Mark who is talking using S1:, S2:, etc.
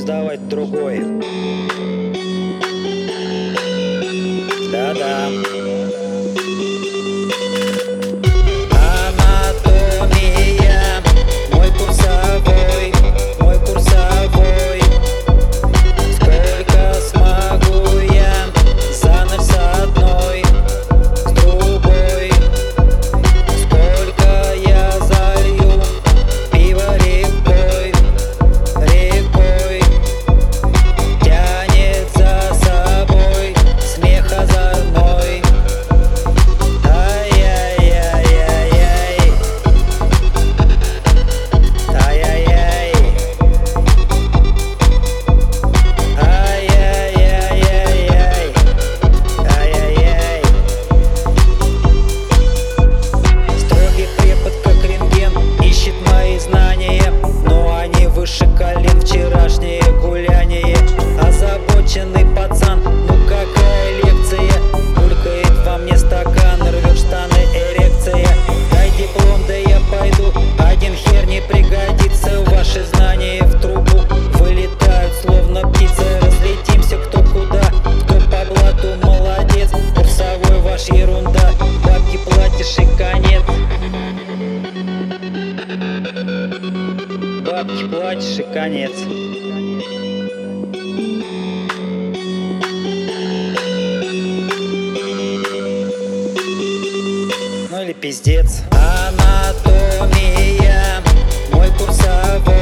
S1: сделать другой. Да-да. плачешь и конец. Ну или пиздец. Анатомия, мой курсовой.